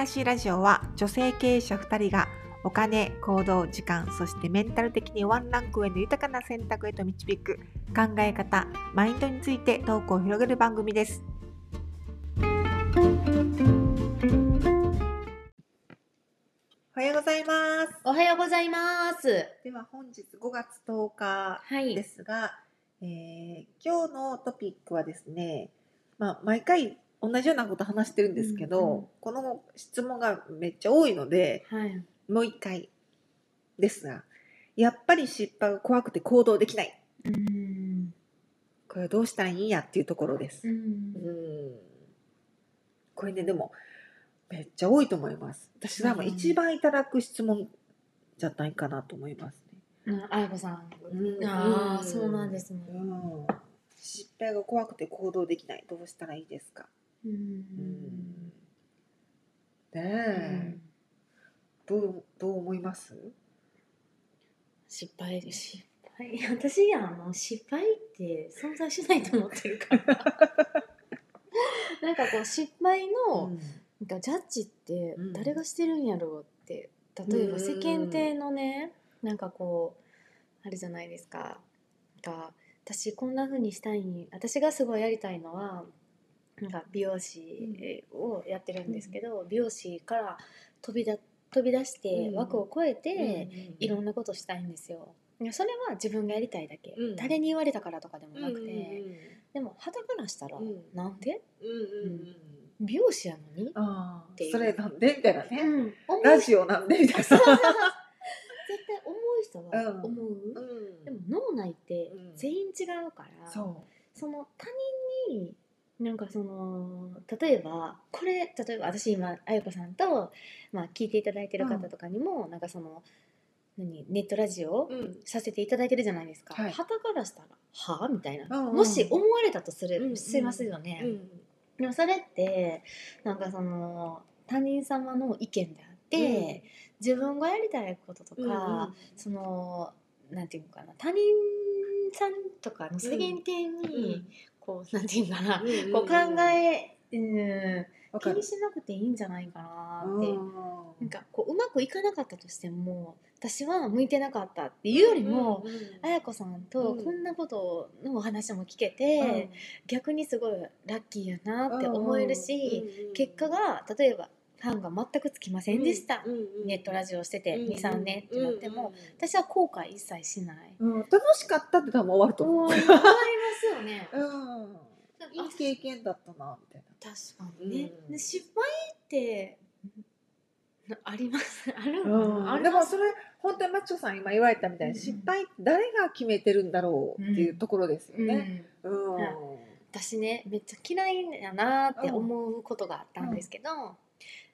らしいラジオは女性経営者2人がお金、行動、時間、そしてメンタル的にワンランク上の豊かな選択へと導く考え方、マインドについてトークを広げる番組です。おはようございます。おはようございます。では本日5月10日はいですが、えー今日のトピックはですね、まあ、毎回同じようなこと話してるんですけど、うんうんこの質問がめっちゃ多いのではい。もう一回ですがやっぱり失敗が怖くて行動できないうん。これはどうしたらいいんやっていうところです。う。うんんこれねでもめっちゃ多いと思います。私多分一番いただく質問じゃないかなと思いますね。あやこさん。うんああ、うんそうなんですね。うん失敗が怖くて行動できないどうしたらいいですか、うん。うんねえ、どうどう思います？失敗。失敗？私あの失敗って存在しないと思ってるから。なんかこう失敗の、なんかジャッジってうん。誰がしてるんやろうって例えばうん世間体のねなんかこうあるじゃないですか。なんか私こんな風にしたいに私がすごいやりたいのはなんか美容師をやってるんですけど、美容師から飛びだ飛び出してうん。枠を超えて、いろんんなことしたいんですよ。いやそれは自分がやりたいだけ、うん。誰に言われたからとかでもななくて、でも肌からしたら、うん。なんで？うんうんうん。美容師やのに、ってそれなんで？みたいなね、うん、ラジオなんで？みたいな。絶対思う人は思う、うん。でも脳内ってうん。全員違うから、そその他人になんかその例えばこれ例えば私今あやこさんと、まあ、聞いていただいてる方とかにも、なんかその何ネットラジオう、うん。させていただいてるじゃないですか。はたからしたらはあみたいな、うんうんもし思われたとする、うんうんしますよね。うん。でもそれってなんかその他人様の意見であって、自分がやりたいこととか、うんそのなんていうのかな他人さんとかの世間体に、こう なんていうのかな、うんこう考え、うん、気にしなくていいんじゃないかなって。うん。なんかこううまくいかなかったとしても私は向いてなかったっていうよりも、うんうんあやこさんとうん。こんなことのお話も聞けて、逆にすごいラッキーやなって思えるし、結果が例えばファンが全くつきませんでした、ネットラジオしてて23年ってなっても、私は後悔一切しない。うんうん楽しかったって多分終わると思う。終わりますよね。うん。いい経験だったなみたいな。確かにね。うん。で失敗ってなあります。あるうん。でもそれ本当にマッチョさん今言われたみたいに、うん。失敗誰が決めてるんだろうっていうところですようん。ね。うん。はい私ねめっちゃ嫌いやなって思うことがあったんですけど、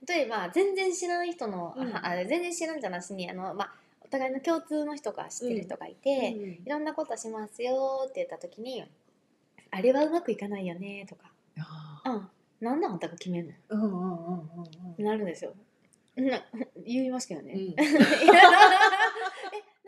例えば全然知らない人の、うん。ああ全然知らんじゃなしにあの、まあ、お互いの共通の人が知ってる人がいて、いろんなことしますよって言った時に「あれはうまくいかないよね」とか。あ「うん。なんであんたが決めんの?」ーうんうんうんうんってなるんですよ。な 言いますけどね。うん。えだっ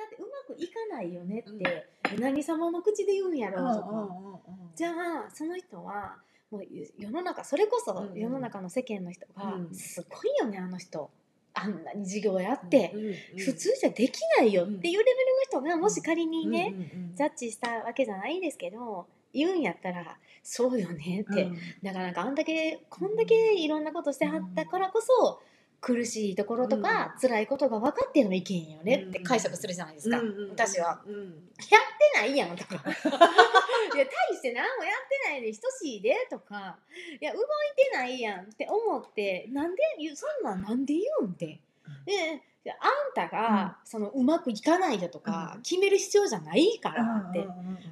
てうまくいかないよねって、何様の口で言うんやろうとか。じゃあその人はもう世の中それこそ世の中の世間の人が、うん。すごいよねあの人。あんなに授業やって、うんうん普通じゃできないよっていうレベルの人がもし仮にね、うんうんうんジャッジしたわけじゃないですけど言うんやったらそうよねって、うん。なかなかあんだけこんだけいろんなことしてはったからこそ苦しいところとか、辛いことが分かっての意見よねって解釈するじゃないですか、うんうん私は。うん。やってないやんとか。いや大して何もやってないで等しいでとか。いや動いてないやんって思ってなんで言うそんなんなんで言うんって。でであんたが、そのうまくいかないよとか、うん。決める必要じゃないからって、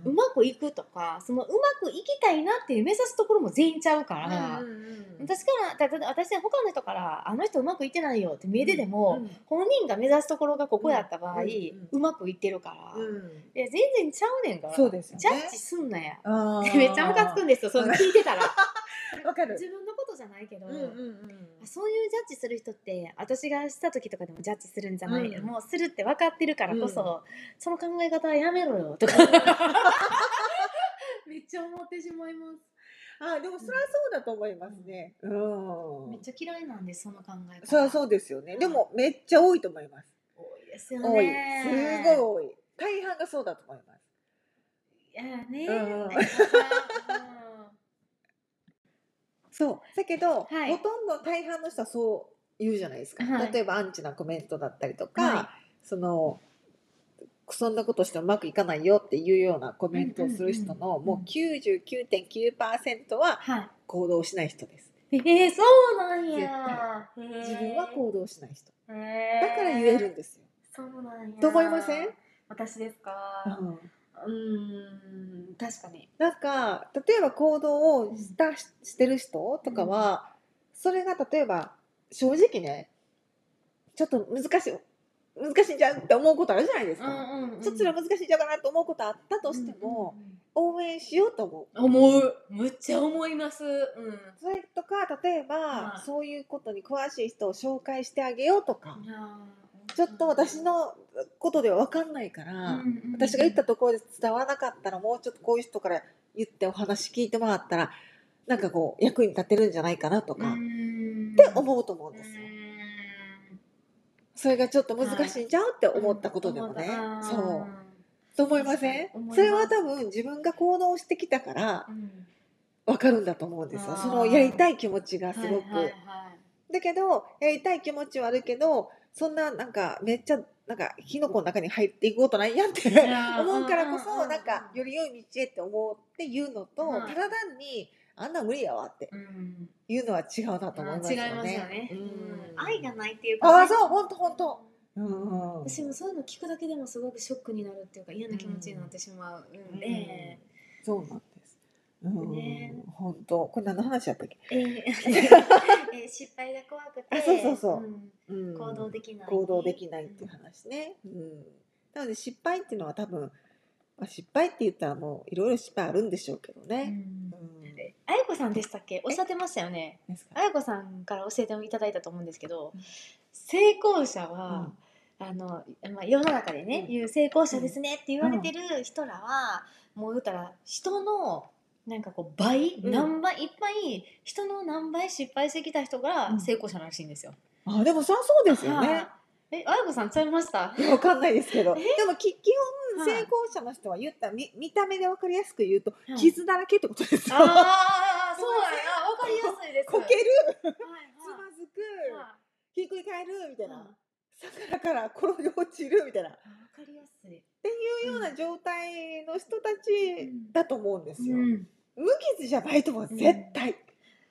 うまくいくとかそのうまくいきたいなっていう目指すところも全員ちゃうから、私からだだ私は他の人から「あの人うまくいってないよ」って見えてても、本人が目指すところがここやった場合、うまくいってるから、いうん。や全然ちゃうねんからそうですよね。ジャッジすんなや。めっちゃムカつくんですよその聞いてたら。わかる。自分のじゃないけど、うんうんうんそういうジャッジする人って私がした時とかでもジャッジするんじゃない、うんもうするって分かってるからこそ、その考え方はやめろよとか めっちゃ思ってしまいます。あでもそれはそうだと思いますね。うん。めっちゃ嫌いなんですその考え方それはそうですよね。でもめっちゃ多いと思います。多いですよ。ねすごい多い。大半がそうだと思います。いやね、うんそう。だけど、はい。ほとんど大半の人はそう言うじゃないですか。はい。例えばアンチなコメントだったりとか、はそのそんなことしてうまくいかないよっていうようなコメントをする人の、もう99.9%ははい。行動しない人です。えー、そうなんや。自分は行動しない人。だだから言えるんですよ。そうなんや。と思いません？私ですか？うんうーん確かに。なんか例えば行動をした、してる人とかは、それが例えば正直ねちょっと難しい難しいんじゃんって思うことあるじゃないですか、んそっちら難しいんじゃうかなと思うことあったとしても、応援しようと思う。思う。むっちゃ思います。うん。それとか例えば、はいそういうことに詳しい人を紹介してあげようとか、ちょっと私のことでは分かんないから、うんうん私が言ったところで伝わらなかったらもうちょっとこういう人から言ってお話聞いてもらったらなんかこう役に立てるんじゃないかなとか、っって思うと思うんですよ。それがちょっと難しいんちゃうって思ったことでもね、そう。と思いません？それは多分自分が行動してきたから分かるんだと思うんですよ。そのやりたい気持ちがすごく、はいはいはい。だけどやりたい気持ちはあるけどそんななんかめっちゃなんか火の粉の中に入っていくことないやんって 思うからこうんうんうん。うんそなんかより良い道へって思うっていうのとはいただ単にあんな無理やわってうん。いうのは違うなと思いますよね。違いますよね、うん。うん。愛がないっていうか、ね、ああそう本当本当。うん。私もそういうの聞くだけでもすごくショックになるっていうか嫌な気持ちになってしまうんで、そうなん。です。うんね。本当。これ何の話やったっけ？えー。えー失敗が怖くて。あそうそうそう。ん。うん。行動できない、行動できないっていう話ね。うん。なので失敗っていうのは多分、まあ、失敗って言ったらもういろいろ失敗あるんでしょうけどうん。ね。うん。あやこさんでしたっけ？おっしゃってましたよね？あやこさんから教えていただいたと思うんですけど、うん。成功者は、あのまあ、世の中でね、うん。言う成功者ですねって言われてる人らは、もう言ったら人のなんかこう倍、うん。何倍いっぱい人の何倍失敗してきた人がうん。成功者らしいんですよ。あでもそりゃそうですよね。はいえあやこさんちゃいました？いやわかんないですけど。でえもき基本はい成功者の人は言ったら見見た目でわかりやすく言うとはい。傷だらけってことですよ。ああそうやなわかりやすいです。こける、はいつまずく、はひっくり返るみたいな。魚から転げ落ちるみたいな。っあわかりやすい。ていうような状態の人たちだと思うんですよ。うん無傷じゃないと思う絶対。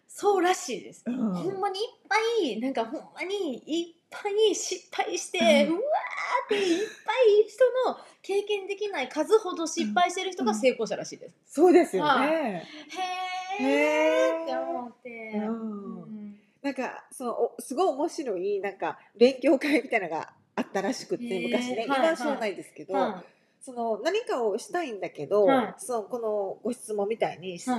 そうらしいです。うんほんまにいっぱいなんかほんまにいっぱい失敗して、ううんわーっていっぱい人の経験できない数ほど失敗してる人が成功者らしいです。そうですよはね。へへーーって思って。なんかそのおすごい面白いなんか勉強会みたいなのがあったらしくって昔ね、はい今はそうないですけど、はその何かをしたいんだけど、はい。そのこのご質問みたいに、失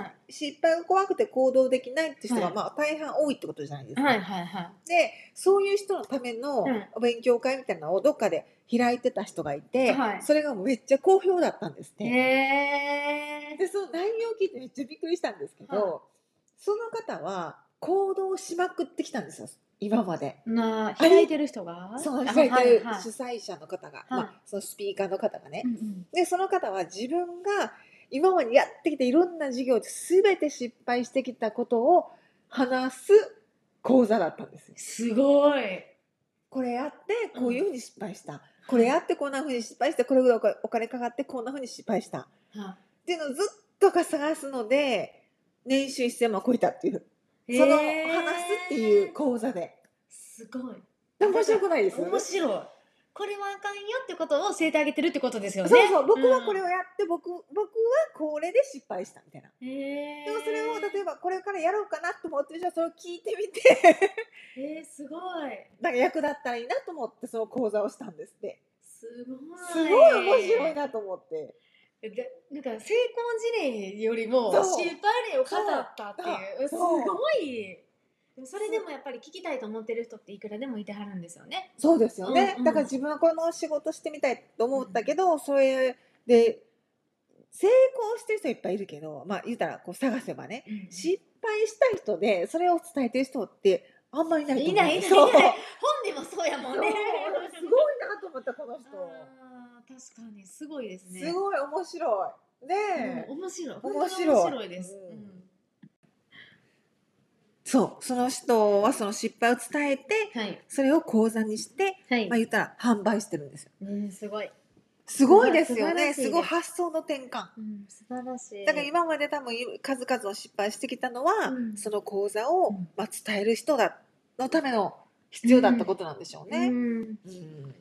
敗が怖くて行動できないって人が、はい。まあ大半多いってことじゃないですか。はいはいはい。でそういう人のための勉強会みたいなのをどっかで開いてた人がいて、はい。それがめっちゃ好評だったんですって。へでその内容を聞いてめっちゃびっくりしたんですけど、はい。その方は行動しまくってきたんですよ今まで。ー。な開いてる人が？そのあ開いてるはいはい主催者の方が、はいまあ、そのスピーカーの方がね、うんうん。でその方は自分が今までやってきたいろんな授業で全て失敗してきたことを話す講座だったんですよ。すごい。これやってこういうふうに失敗した、これやってこんなふうに失敗してこれぐらいお金かかってこんなふうに失敗した。っはていうのをずっとか探すので年収1000万超えたっていう。いその話すっていう講座で。すごい。面白くないです面白い。これはあかんよってことを教えてあげてるってことですよね。そうそう僕はこれを。をやって、僕僕はこれで失敗したみたいな。へでもそれを例えばこれからやろうかなと思ってる人はそれを聞いてみてえー、すごい。なんか役立ったらいいなと思ってその講座をしたんですってすごい。すごい面白いなと思ってでなんか成功事例よりも失敗例を語ったっていう。すごい。それでもやっぱり聞きたいと思ってる人っていくらでもいてはるんですよね。そうですよね、うんうん。だから自分はこの仕事してみたいと思ったけど、それで成功してる人いっぱいいるけどまあ言うたらこう探せばねうん失敗した人でそれを伝えてる人ってあんまりいないと思う。いないいないいない。本でもそうやもんね。すごいなと思ったこの人確かにすごいですね。すごい面白い。ねえ、うん面白い。面白い。本当に面白いです、うん。うん。そう。その人はその失敗を伝えてはい。それを講座にしてはい、まあ言ったら販売してるんですよ。うんすごい、すごいですよね。す。すごい発想の転換。うん、素晴らしい。だから今まで多分数々の失敗してきたのは、うん。その講座を、うん。まあ、伝える人だのための必要だったことなんでしょうね。うん。うん。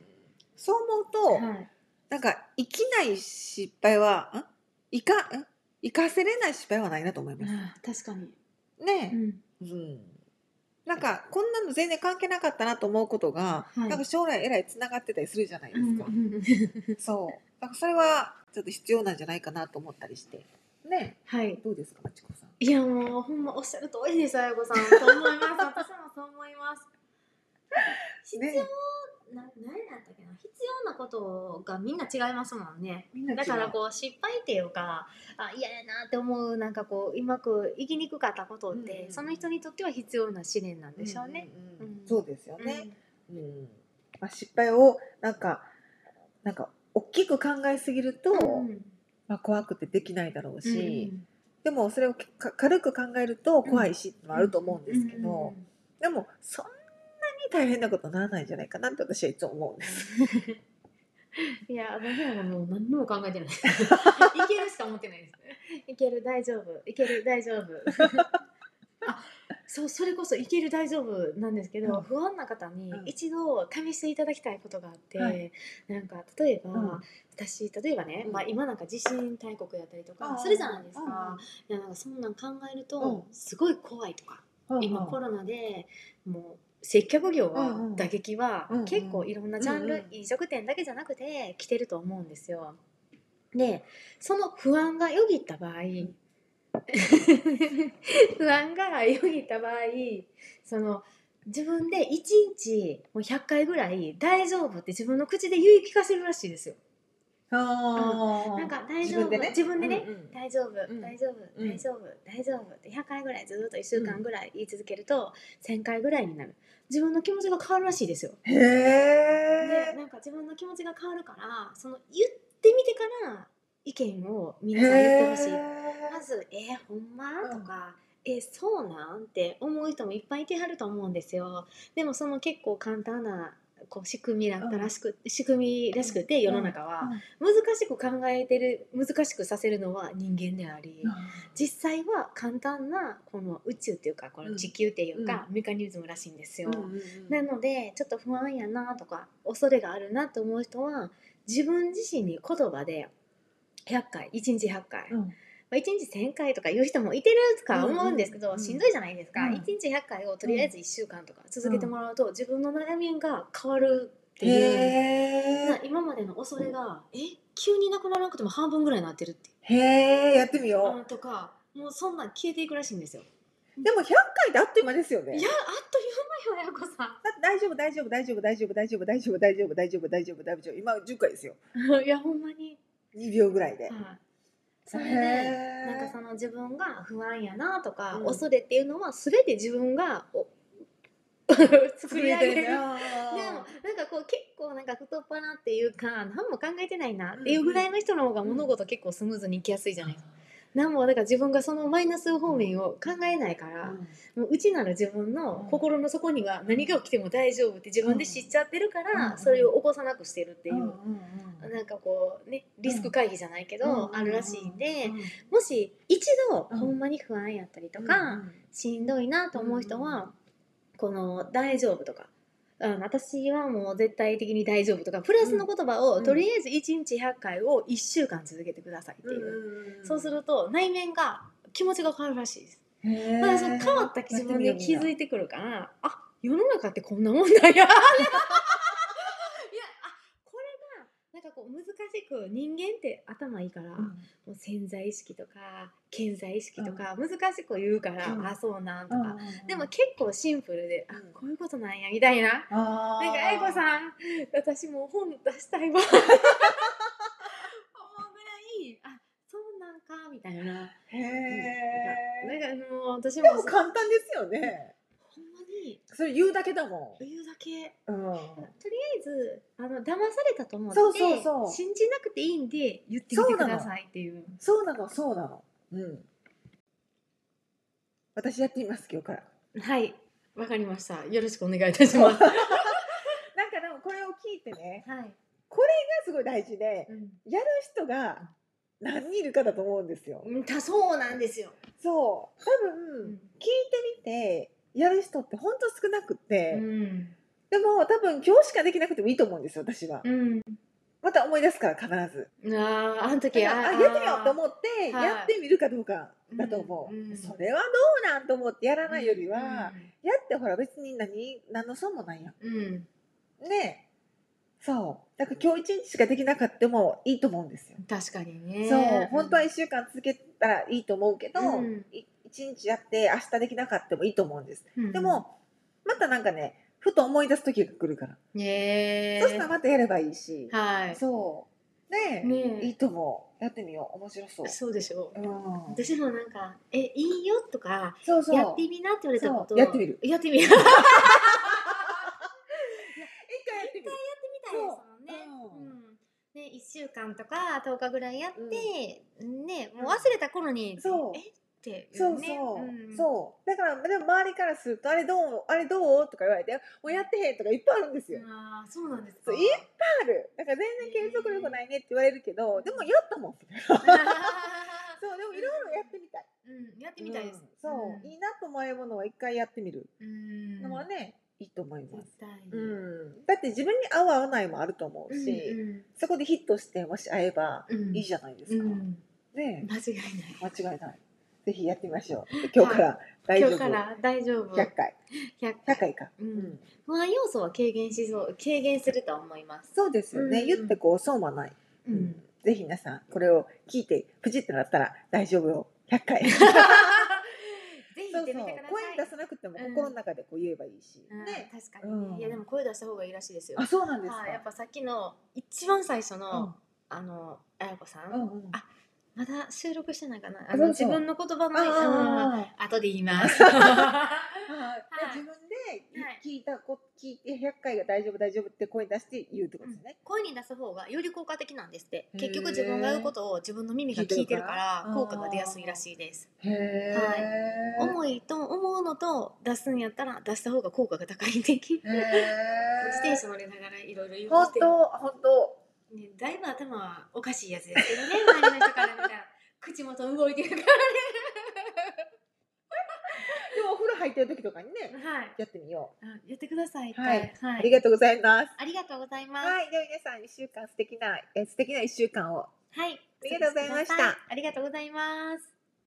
そう思うと、はいなんか生きない失敗はん？生かん？生かせれない失敗はないなと思います。確かに、ねう、ん。うん。なんかこんなの全然関係なかったなと思うことが、はい。なんか将来えらいつながってたりするじゃないですか。うん そう。だからそれはちょっと必要なんじゃないかなと思ったりして。ねはい。どうですかまちこさん？いやもうほんまおっしゃる通りですあやこさん。と思います。私もそう思います。必要、ねな何やったっけな？必要なことがみんな違いますもんね。だからこう失敗っていうかあ嫌やなって思うなんかこううまく生きにくかったことって、うん。うんその人にとっては必要な試練なんでしょうね。うんうんうん。うん。そうですよね。うん。まあ、失敗をなんかなんか大きく考えすぎると、うん。まあ、怖くてできないだろううん。し、でもそれをか軽く考えると怖いしってのもあると思うんですけど、うんうんうん。でもそんなに大変なことにならないんじゃないかなって私はいつも思うんです。いや私はもう何も考えてない。いけるしか思ってないですいける大丈夫。いける大丈夫。あそうそれこそいける大丈夫なんですけど、うん。不安な方にうん。一度試していただきたいことがあって、はい。なんか例えば、うん。私例えばね、うん。まあ、今なんか地震大国やったりとかするじゃないですうん。か、いやなんかそんなん考えると、うん。すごい怖いとか、うん。今コロナでもう接客業は、打撃は結構いろんなジャンル、飲食店だけじゃなくて来てると思うんですよ。でその不安がよぎった場合 不安がよぎった場合その自分で1日もう100回ぐらい大丈夫って自分の口で言い聞かせるらしいですよ。なんか大丈夫。自分でね？大丈夫、うん。大丈夫、うん。大丈夫。大丈夫って100回ぐらいずっと1週間ぐらい言い続けると、1000回ぐらいになる。自分の気持ちが変わるらしいですよ。へでえ。なんか自分の気持ちが変わるからその言ってみてから意見を皆さん言ってほしい。まず「えー、ほんま?」とか「えーそうなん?」って思う人もいっぱいいてはると思うんですよ。でもその結構簡単なこう仕組みだったらしく、仕組みらしくて世の中は、難しく考えてる難しくさせるのは人間であり、実際は簡単なこの宇宙っていうかこの地球っていうか、メカニズムらしいんですよ。なのでちょっと不安やなとか恐れがあるなと思う人は自分自身に言葉で100回1日100回、うんまあ、1日1000回とか言う人もいてるとか思うんですけど、うんうんしんどいじゃないですか、うん1日100回をとりあえず1週間とか続けてもらうと、自分の悩みが変わるっていう。今までの恐れがえ？急になくならなくても半分ぐらいになってるってえ。へえ、やってみようんとかもうそんなん消えていくらしいんですよ。う。でも100回であっという間ですよね。いやあっという間よやこさん。大丈夫大丈夫大丈夫大丈夫大丈夫大丈夫大丈夫大丈夫大丈夫大丈夫今10回ですよいやほんまに。2秒ぐらいではい。それでなんかその自分が不安やなとか、うん恐れっていうのは全て自分がお 作り上げる。でもなんかこう結構なんか太っ腹っていうか何も考えてないなっていうぐらいの人の方が物事結構スムーズにいきやすいじゃないですか。何もだから自分がそのマイナス方面を考えないから、もう内なる自分の心の底には何が起きても大丈夫って自分で知っちゃってるから、うん。それを起こさなくしてるっていう、うんうんうん。なんかこうねリスク回避じゃないけど、うん。あるらしいんで、うんもし一度うん。ほんまに不安やったりとか、しんどいなと思う人は、この「大丈夫」とか。あの私はもう絶対的に大丈夫とかプラスの言葉を、うん。とりあえず1日100回を1週間続けてくださいっていう、そうすると内面が気持ちが変わるらしいです。へー。だその変わった自分で気づいいてくるからあ世の中ってこんなもんなんやいやあこれがなんかこう難しく人間って頭いいから、もう潜在意識とか潜在意識とか難しく言うから、うんあそうなんとか、でもも結構シンプルで、あうんこういうことなんやみたいな。ななんか、あいこさん、私もう本出したいわ。思うぐらい、あ、そうみたいなへえ。なんかもう私でもも簡単ですよね。それ言うだけだも言うだけん。うん。とりあえずあの騙されたと思ってそうそうそう信じなくていいんで言ってみてくださいっていうそうなの、そうなの。うん。私やってみます、今日から。はいわかりましたよろしくお願いいたしますは なんかでもこれを聞いてね、い、がすごい大事で、うんやる人が何人いるかだと思うんですよ。うん、たそうなんですよ、そう。多分、聞いてみて、やる人って本当少なくって、うんでも多分今日しかできなくてもいいと思うんですよ、私は。うん、また思い出すから必ず。あーあの時だからあやってみようと思って、はいやってみるかどうかだと思う。うんうんそれはどうなんと思ってやらないよりは、やってほら別に何何の損もないやん。うん、うん、ねえそう。だから今日一日しかできなかったもいいと思うんですよ。確かにねそう。本当は1週間続けたらいいと思うけど、うんい一日やって明日できなかったもいいと思うんです。うんでも、またなんかね、ふと思い出す時が来るから。ねえそしたらまたやればいいし。はいそう。ねえねえいいと思う。やってみよう。面白そう。そうでしょううん。私もなんか「えいいよ」とかそうそう。やってみなって言われたことやってみるやってみる 一回やってみたいですもんね。そううんね、1週間とか10日ぐらいやって、ね、もう忘れた頃に、そうえっていそう。ね。そう、ん。そう。だからでも周りからするとあれどうあれどうとか言われてもうやってへんとかいっぱいあるんですよ、ああそうなんですか。いっぱいある。だから全然継続力ないねって言われるけどでもやったもん。そうでもいろいろやってみたい。うん、やってみたいです、うん。そう、いいなと思えるものは一回やってみる。うん。のはね、いいと思います。うん、だって自分に合う合わないもあると思うし、うんそこでヒットしてもし合えばうん。いいじゃないですか、うん。ね間違いない。間違いないぜひやってみましょう。今日から大丈夫、今日から大丈夫。100回。100 100回か、うん。不安要素は軽減しそう軽減すると思います。そうですよね、うん言ってこう損はない、うん。ぜひ皆さんこれを聞いてプチってなったら大丈夫よ。100回。ぜひそうそう。声に出さなくてもうん。心の中でこう言えばいいし、うん。ね。確かにね、うん。いやでも声出した方がいいらしいですよ。あそうなんですか、はい、やっぱさっきの一番最初の、うん。あのあやこさん、うんうん。あまだ収録してないかな？あの自分の言葉のねあうん後で言います。あ、はいはい、自分ではい聞いたこ聞いて100回が大丈夫大丈夫って声出して言うってことですね、声に出す方がより効果的なんですって。結局自分が言うことを自分の耳が聞いてるから効果が出やすいらしいです。へえ、思いと思うのと出すんやったら出した方が効果が高い的 自へえ転車乗りながらいろいろ言う本当本当ね、だいぶ頭はおかしいやつですけどね周りの人から見たら口元動いてるからでもお風呂入ってる時とかにねねはい。やってみよう。あやってくださいはい。ありがとうございます。ありがとうございます。はい、では皆さん一週間素敵なえ素敵な一週間を。はい。ありがとうございました。ありがとうございます。